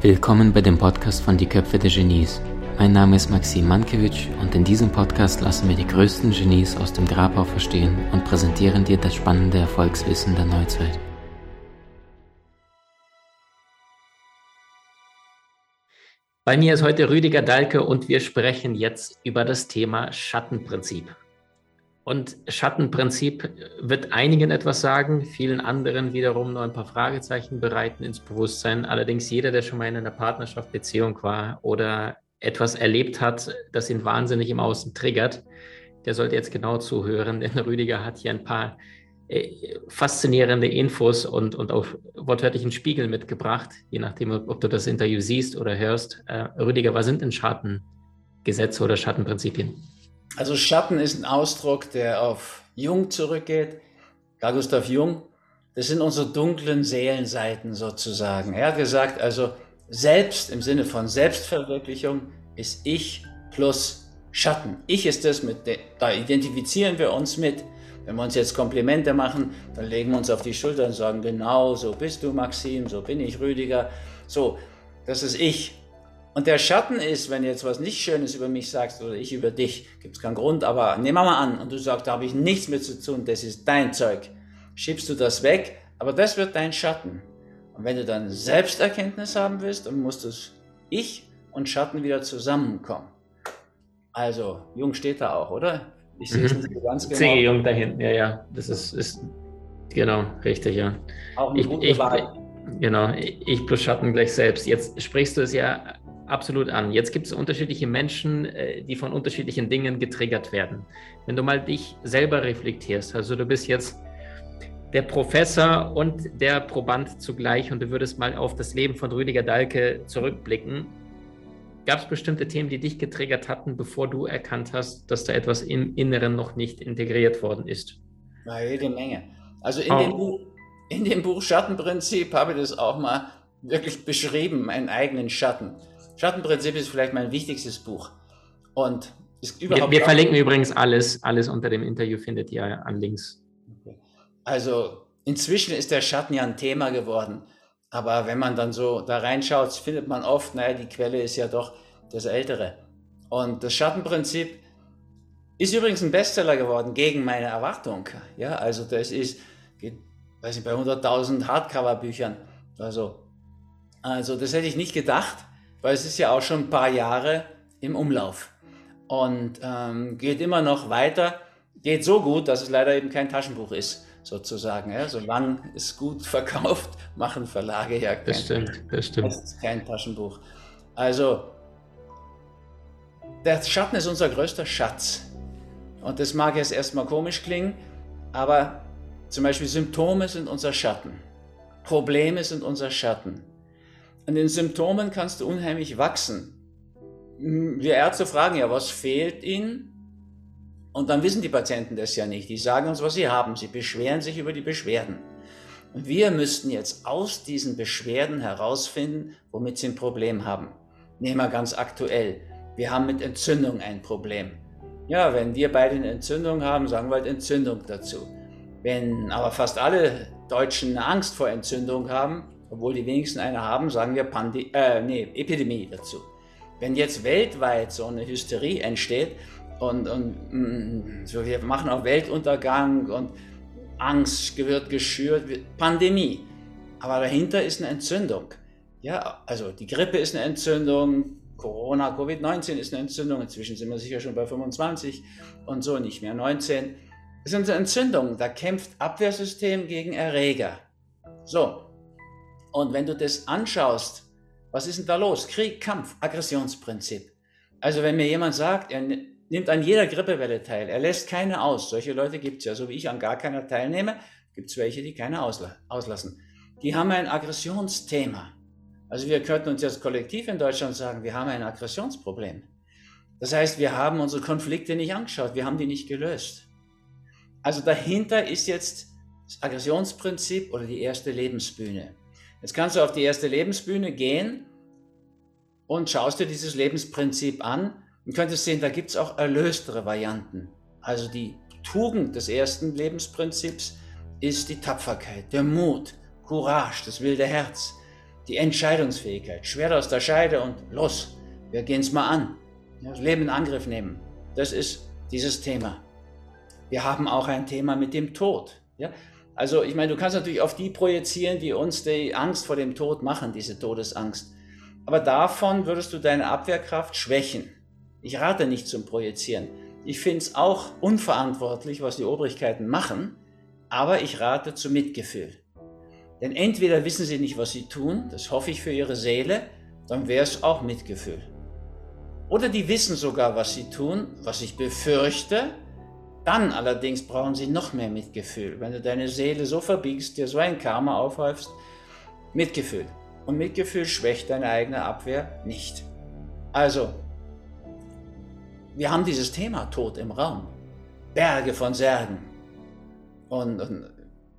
Willkommen bei dem Podcast von Die Köpfe der Genies. Mein Name ist Maxim Mankewitsch und in diesem Podcast lassen wir die größten Genies aus dem Grabau verstehen und präsentieren dir das spannende Erfolgswissen der Neuzeit. Bei mir ist heute Rüdiger Dahlke und wir sprechen jetzt über das Thema Schattenprinzip. Und Schattenprinzip wird einigen etwas sagen, vielen anderen wiederum noch ein paar Fragezeichen bereiten ins Bewusstsein. Allerdings jeder, der schon mal in einer Partnerschaft, Beziehung war oder etwas erlebt hat, das ihn wahnsinnig im Außen triggert, der sollte jetzt genau zuhören, denn Rüdiger hat hier ein paar äh, faszinierende Infos und, und auch wortwörtlichen Spiegel mitgebracht, je nachdem, ob du das Interview siehst oder hörst. Äh, Rüdiger, was sind denn Schattengesetze oder Schattenprinzipien? Also Schatten ist ein Ausdruck, der auf Jung zurückgeht. Carl Gustav Jung, das sind unsere dunklen Seelenseiten sozusagen. Er hat gesagt, also selbst im Sinne von Selbstverwirklichung ist Ich plus Schatten. Ich ist das, mit da identifizieren wir uns mit. Wenn wir uns jetzt Komplimente machen, dann legen wir uns auf die Schulter und sagen, genau, so bist du Maxim, so bin ich Rüdiger. So, das ist ich. Und der Schatten ist, wenn du jetzt was nicht Schönes über mich sagst oder ich über dich, gibt es keinen Grund, aber nehmen wir mal an und du sagst, da habe ich nichts mit zu tun, das ist dein Zeug. Schiebst du das weg, aber das wird dein Schatten. Und wenn du dann Selbsterkenntnis haben willst, dann muss das Ich und Schatten wieder zusammenkommen. Also, Jung steht da auch, oder? Ich sehe es mhm. nicht ganz genau. Sehe Jung da hinten, ja, ja. Das ist, ist genau, richtig, ja. Auch eine ich, gute ich, Wahl. Genau, ich plus Schatten gleich selbst. Jetzt sprichst du es ja absolut an. Jetzt gibt es unterschiedliche Menschen, äh, die von unterschiedlichen Dingen getriggert werden. Wenn du mal dich selber reflektierst, also du bist jetzt der Professor und der Proband zugleich und du würdest mal auf das Leben von Rüdiger Dahlke zurückblicken, gab es bestimmte Themen, die dich getriggert hatten, bevor du erkannt hast, dass da etwas im Inneren noch nicht integriert worden ist? Na, jede Menge. Also in, oh. dem, Buch, in dem Buch Schattenprinzip habe ich das auch mal wirklich beschrieben, meinen eigenen Schatten. Schattenprinzip ist vielleicht mein wichtigstes Buch. Und ist überhaupt wir, wir verlinken übrigens alles, alles unter dem Interview findet ihr an Links. Okay. Also inzwischen ist der Schatten ja ein Thema geworden. Aber wenn man dann so da reinschaut, findet man oft, naja, die Quelle ist ja doch das Ältere. Und das Schattenprinzip ist übrigens ein Bestseller geworden gegen meine Erwartung. Ja, also das ist, geht, weiß ich, bei 100.000 Hardcover-Büchern. Also, also das hätte ich nicht gedacht weil es ist ja auch schon ein paar Jahre im Umlauf und ähm, geht immer noch weiter. Geht so gut, dass es leider eben kein Taschenbuch ist, sozusagen. Ja? Solange es gut verkauft, machen Verlage ja kein, das stimmt, das stimmt. Kein Taschenbuch. Also, der Schatten ist unser größter Schatz. Und das mag jetzt erstmal komisch klingen, aber zum Beispiel Symptome sind unser Schatten. Probleme sind unser Schatten. An den Symptomen kannst du unheimlich wachsen. Wir Ärzte fragen ja, was fehlt ihnen? Und dann wissen die Patienten das ja nicht. Die sagen uns, was sie haben. Sie beschweren sich über die Beschwerden. Und wir müssten jetzt aus diesen Beschwerden herausfinden, womit sie ein Problem haben. Nehmen wir ganz aktuell. Wir haben mit Entzündung ein Problem. Ja, wenn wir beide eine Entzündung haben, sagen wir halt Entzündung dazu. Wenn aber fast alle Deutschen Angst vor Entzündung haben, obwohl die wenigsten eine haben, sagen wir Pandi äh, nee, Epidemie dazu. Wenn jetzt weltweit so eine Hysterie entsteht und, und mm, so wir machen auch Weltuntergang und Angst wird geschürt, Pandemie. Aber dahinter ist eine Entzündung. Ja, also die Grippe ist eine Entzündung, Corona, Covid-19 ist eine Entzündung, inzwischen sind wir sicher schon bei 25 und so nicht mehr 19. Es ist eine Entzündung, da kämpft Abwehrsystem gegen Erreger. So, und wenn du das anschaust, was ist denn da los? Krieg, Kampf, Aggressionsprinzip. Also wenn mir jemand sagt, er nimmt an jeder Grippewelle teil, er lässt keine aus, solche Leute gibt es ja, so wie ich an gar keiner teilnehme, gibt es welche, die keine ausla auslassen. Die haben ein Aggressionsthema. Also wir könnten uns jetzt kollektiv in Deutschland sagen, wir haben ein Aggressionsproblem. Das heißt, wir haben unsere Konflikte nicht angeschaut, wir haben die nicht gelöst. Also dahinter ist jetzt das Aggressionsprinzip oder die erste Lebensbühne. Jetzt kannst du auf die erste Lebensbühne gehen und schaust dir dieses Lebensprinzip an und könntest sehen, da gibt es auch erlöstere Varianten. Also die Tugend des ersten Lebensprinzips ist die Tapferkeit, der Mut, Courage, das wilde Herz, die Entscheidungsfähigkeit. Schwert aus der Scheide und los, wir gehen es mal an. Das Leben in Angriff nehmen. Das ist dieses Thema. Wir haben auch ein Thema mit dem Tod. Ja? Also ich meine, du kannst natürlich auf die projizieren, die uns die Angst vor dem Tod machen, diese Todesangst. Aber davon würdest du deine Abwehrkraft schwächen. Ich rate nicht zum Projizieren. Ich finde es auch unverantwortlich, was die Obrigkeiten machen, aber ich rate zum Mitgefühl. Denn entweder wissen sie nicht, was sie tun, das hoffe ich für ihre Seele, dann wäre es auch Mitgefühl. Oder die wissen sogar, was sie tun, was ich befürchte, dann allerdings brauchen sie noch mehr Mitgefühl. Wenn du deine Seele so verbiegst, dir so ein Karma aufhäufst, Mitgefühl. Und Mitgefühl schwächt deine eigene Abwehr nicht. Also, wir haben dieses Thema Tod im Raum. Berge von Särgen. Und, und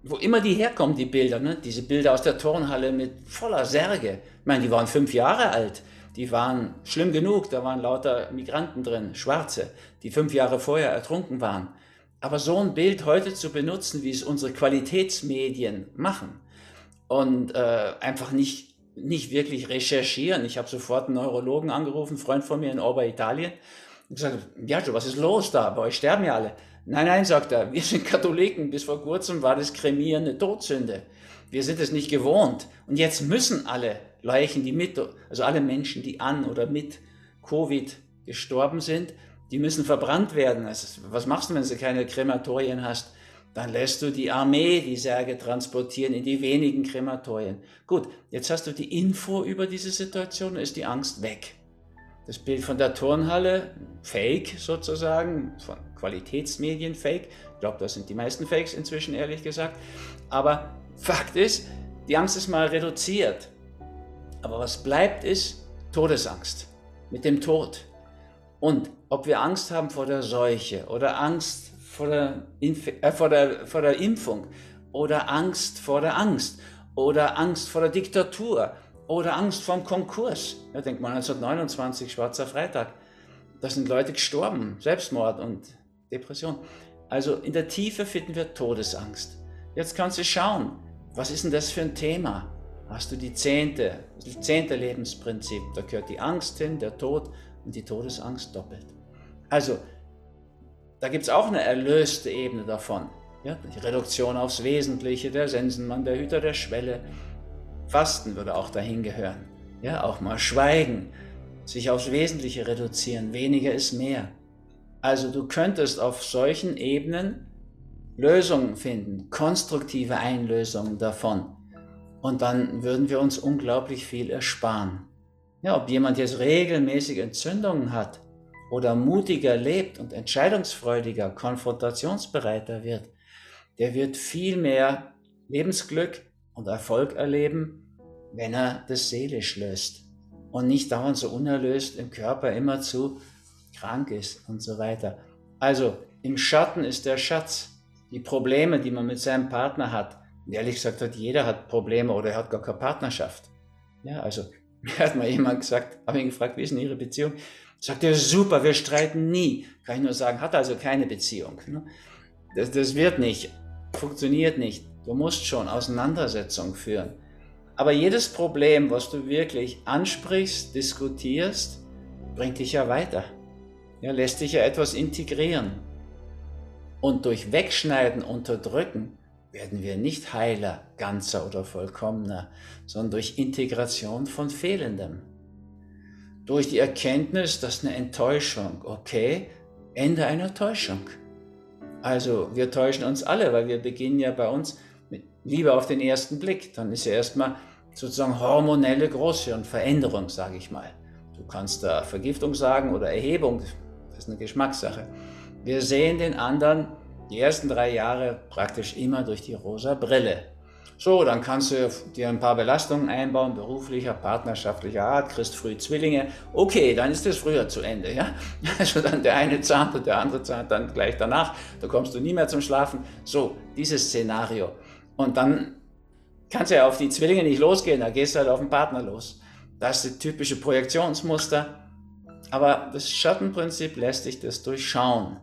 wo immer die herkommen, die Bilder, ne? diese Bilder aus der Turnhalle mit voller Särge. Ich meine, die waren fünf Jahre alt. Die waren schlimm genug, da waren lauter Migranten drin, Schwarze, die fünf Jahre vorher ertrunken waren. Aber so ein Bild heute zu benutzen, wie es unsere Qualitätsmedien machen und äh, einfach nicht, nicht wirklich recherchieren. Ich habe sofort einen Neurologen angerufen, Freund von mir in Ober-Italien, und gesagt, ja, was ist los da? Bei euch sterben ja alle. Nein, nein, sagt er, wir sind Katholiken. Bis vor kurzem war das Kremieren eine Todsünde. Wir sind es nicht gewohnt. Und jetzt müssen alle Leichen, die mit, also alle Menschen, die an oder mit Covid gestorben sind, die müssen verbrannt werden. Also, was machst du, wenn du keine Krematorien hast? Dann lässt du die Armee die Särge transportieren in die wenigen Krematorien. Gut, jetzt hast du die Info über diese Situation, ist die Angst weg. Das Bild von der Turnhalle, fake sozusagen, von Qualitätsmedien fake. Ich glaube, das sind die meisten Fakes inzwischen, ehrlich gesagt. Aber Fakt ist, die Angst ist mal reduziert. Aber was bleibt ist Todesangst mit dem Tod. Und ob wir Angst haben vor der Seuche oder Angst vor der, Inf äh, vor der, vor der Impfung oder Angst vor der Angst oder Angst vor der Diktatur oder Angst vor dem Konkurs. Ja, denkt man 1929, Schwarzer Freitag. Da sind Leute gestorben, Selbstmord und Depression. Also in der Tiefe finden wir Todesangst. Jetzt kannst du schauen, was ist denn das für ein Thema? Hast du die zehnte, das zehnte Lebensprinzip, da gehört die Angst hin, der Tod und die Todesangst doppelt. Also, da gibt es auch eine erlöste Ebene davon. Ja, die Reduktion aufs Wesentliche, der Sensenmann, der Hüter der Schwelle, Fasten würde auch dahin gehören. Ja, auch mal schweigen, sich aufs Wesentliche reduzieren, weniger ist mehr. Also du könntest auf solchen Ebenen Lösungen finden, konstruktive Einlösungen davon. Und dann würden wir uns unglaublich viel ersparen. Ja, ob jemand jetzt regelmäßig Entzündungen hat oder mutiger lebt und entscheidungsfreudiger, konfrontationsbereiter wird, der wird viel mehr Lebensglück und Erfolg erleben, wenn er das seelisch löst und nicht dauernd so unerlöst im Körper immerzu krank ist und so weiter. Also im Schatten ist der Schatz. Die Probleme, die man mit seinem Partner hat, und ehrlich gesagt hat jeder hat Probleme oder er hat gar keine Partnerschaft. Ja, also mir hat mal jemand gesagt, habe ihn gefragt, wie ist denn Ihre Beziehung? Sagt er, super, wir streiten nie. Kann ich nur sagen, hat also keine Beziehung. Ne? Das, das wird nicht, funktioniert nicht. Du musst schon Auseinandersetzung führen. Aber jedes Problem, was du wirklich ansprichst, diskutierst, bringt dich ja weiter. Ja, lässt dich ja etwas integrieren. Und durch Wegschneiden, Unterdrücken werden wir nicht heiler, ganzer oder vollkommener, sondern durch Integration von Fehlendem. Durch die Erkenntnis, dass eine Enttäuschung, okay, Ende einer Täuschung. Also wir täuschen uns alle, weil wir beginnen ja bei uns Liebe auf den ersten Blick, dann ist ja erstmal sozusagen hormonelle Großhirnveränderung, sage ich mal. Du kannst da Vergiftung sagen oder Erhebung, das ist eine Geschmackssache. Wir sehen den anderen die ersten drei Jahre praktisch immer durch die rosa Brille. So, dann kannst du dir ein paar Belastungen einbauen, beruflicher, partnerschaftlicher Art, kriegst früh Zwillinge. Okay, dann ist das früher zu Ende, ja? Also dann der eine zahnt und der andere zahnt dann gleich danach, da kommst du nie mehr zum Schlafen. So, dieses Szenario. Und dann kannst du ja auf die Zwillinge nicht losgehen, da gehst du halt auf den Partner los. Das ist das typische Projektionsmuster. Aber das Schattenprinzip lässt dich das durchschauen.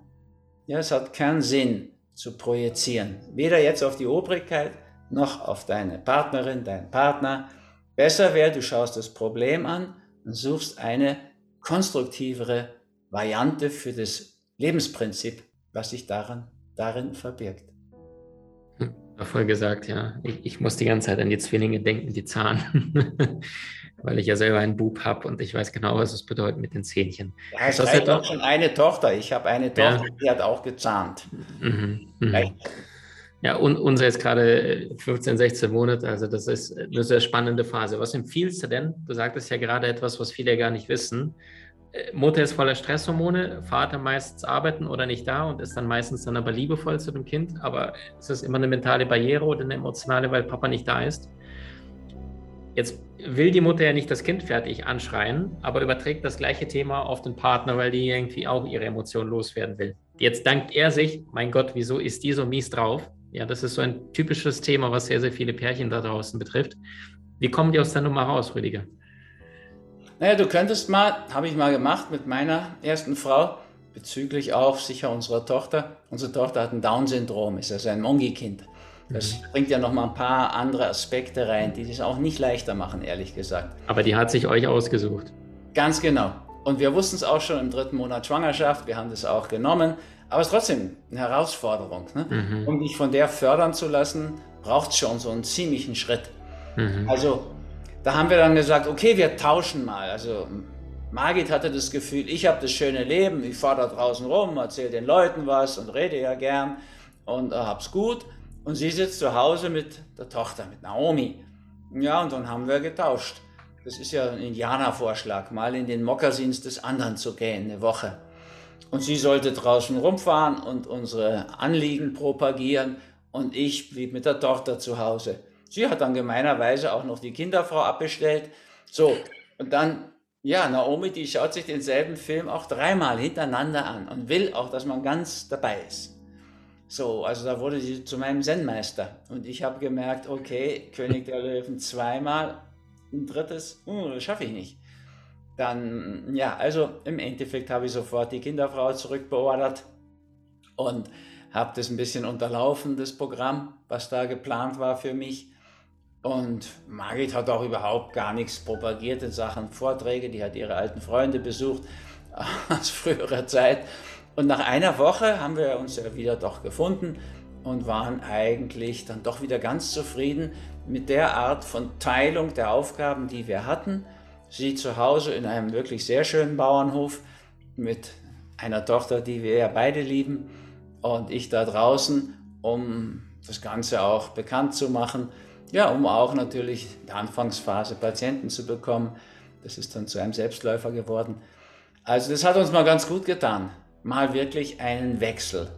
Ja, es hat keinen Sinn zu projizieren. Weder jetzt auf die Obrigkeit noch auf deine Partnerin, deinen Partner. Besser wäre, du schaust das Problem an und suchst eine konstruktivere Variante für das Lebensprinzip, was sich daran, darin verbirgt. Voll gesagt, ja. Ich, ich, muss die ganze Zeit an die Zwillinge denken, die zahnen. Weil ich ja selber einen Bub habe und ich weiß genau, was es bedeutet mit den Zähnchen. Ja, es hat auch schon eine Tochter. Ich habe eine Tochter, ja. die hat auch gezahnt. Mhm. Mhm. Ja, und unser ist gerade 15, 16 Monate, also das ist eine sehr spannende Phase. Was empfiehlst du denn? Du sagtest ja gerade etwas, was viele gar nicht wissen. Mutter ist voller Stresshormone, Vater meistens arbeiten oder nicht da und ist dann meistens dann aber liebevoll zu dem Kind. Aber ist das immer eine mentale Barriere oder eine emotionale, weil Papa nicht da ist? Jetzt will die Mutter ja nicht das Kind fertig anschreien, aber überträgt das gleiche Thema auf den Partner, weil die irgendwie auch ihre Emotionen loswerden will. Jetzt dankt er sich, mein Gott, wieso ist die so mies drauf? Ja, das ist so ein typisches Thema, was sehr, sehr viele Pärchen da draußen betrifft. Wie kommen die aus der Nummer raus, Rüdiger? Naja, du könntest mal, habe ich mal gemacht mit meiner ersten Frau, bezüglich auch sicher unserer Tochter. Unsere Tochter hat ein Down-Syndrom, ist also ein Mongi-Kind. Das mhm. bringt ja noch mal ein paar andere Aspekte rein, die es auch nicht leichter machen, ehrlich gesagt. Aber die hat sich euch ausgesucht. Ganz genau. Und wir wussten es auch schon im dritten Monat Schwangerschaft, wir haben das auch genommen. Aber es ist trotzdem eine Herausforderung. Ne? Mhm. Um dich von der fördern zu lassen, braucht es schon so einen ziemlichen Schritt. Mhm. Also da haben wir dann gesagt, okay, wir tauschen mal. Also Margit hatte das Gefühl, ich habe das schöne Leben, ich fahre da draußen rum, erzähle den Leuten was und rede ja gern und äh, hab's gut. Und sie sitzt zu Hause mit der Tochter, mit Naomi. Ja, und dann haben wir getauscht. Das ist ja ein Indianervorschlag, mal in den Mokassins des anderen zu gehen, eine Woche. Und sie sollte draußen rumfahren und unsere Anliegen propagieren und ich blieb mit der Tochter zu Hause. Sie hat dann gemeinerweise auch noch die Kinderfrau abbestellt. So, und dann, ja, Naomi, die schaut sich denselben Film auch dreimal hintereinander an und will auch, dass man ganz dabei ist. So, also da wurde sie zu meinem Zen-Meister. Und ich habe gemerkt, okay, König der Löwen zweimal, ein drittes, uh, schaffe ich nicht. Dann, ja, also im Endeffekt habe ich sofort die Kinderfrau zurückbeordert und habe das ein bisschen unterlaufen, das Programm, was da geplant war für mich. Und Margit hat auch überhaupt gar nichts propagiert in Sachen Vorträge. Die hat ihre alten Freunde besucht aus früherer Zeit. Und nach einer Woche haben wir uns ja wieder doch gefunden und waren eigentlich dann doch wieder ganz zufrieden mit der Art von Teilung der Aufgaben, die wir hatten sie zu Hause in einem wirklich sehr schönen Bauernhof mit einer Tochter, die wir ja beide lieben, und ich da draußen, um das Ganze auch bekannt zu machen. Ja, um auch natürlich in der Anfangsphase Patienten zu bekommen. Das ist dann zu einem Selbstläufer geworden. Also das hat uns mal ganz gut getan. Mal wirklich einen Wechsel.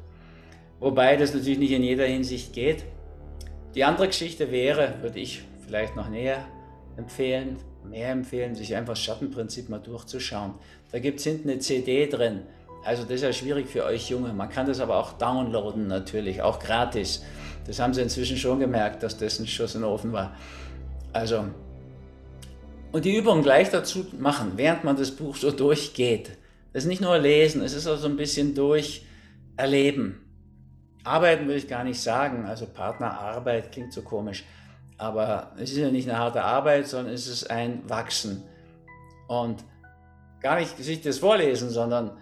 Wobei das natürlich nicht in jeder Hinsicht geht. Die andere Geschichte wäre, würde ich vielleicht noch näher empfehlen, mehr empfehlen, sich einfach das Schattenprinzip mal durchzuschauen. Da gibt es hinten eine CD drin. Also das ist ja schwierig für euch Junge. Man kann das aber auch downloaden natürlich, auch gratis. Das haben sie inzwischen schon gemerkt, dass das ein Schuss in den Ofen war. Also, und die Übung gleich dazu machen, während man das Buch so durchgeht. Das ist nicht nur lesen, es ist auch so ein bisschen durcherleben. Arbeiten würde ich gar nicht sagen, also Partnerarbeit klingt so komisch. Aber es ist ja nicht eine harte Arbeit, sondern es ist ein Wachsen. Und gar nicht sich das vorlesen, sondern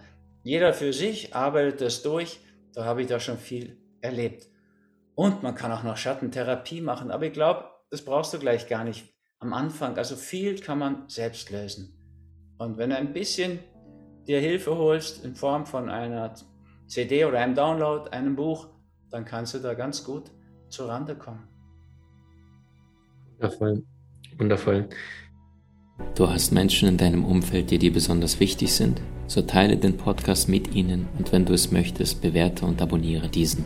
jeder für sich arbeitet das durch. Da habe ich da schon viel erlebt. Und man kann auch noch Schattentherapie machen, aber ich glaube, das brauchst du gleich gar nicht am Anfang. Also viel kann man selbst lösen. Und wenn du ein bisschen dir Hilfe holst in Form von einer CD oder einem Download, einem Buch, dann kannst du da ganz gut zur Rande kommen. Wundervoll. Wundervoll. Du hast Menschen in deinem Umfeld, die dir besonders wichtig sind? So teile den Podcast mit ihnen und wenn du es möchtest, bewerte und abonniere diesen.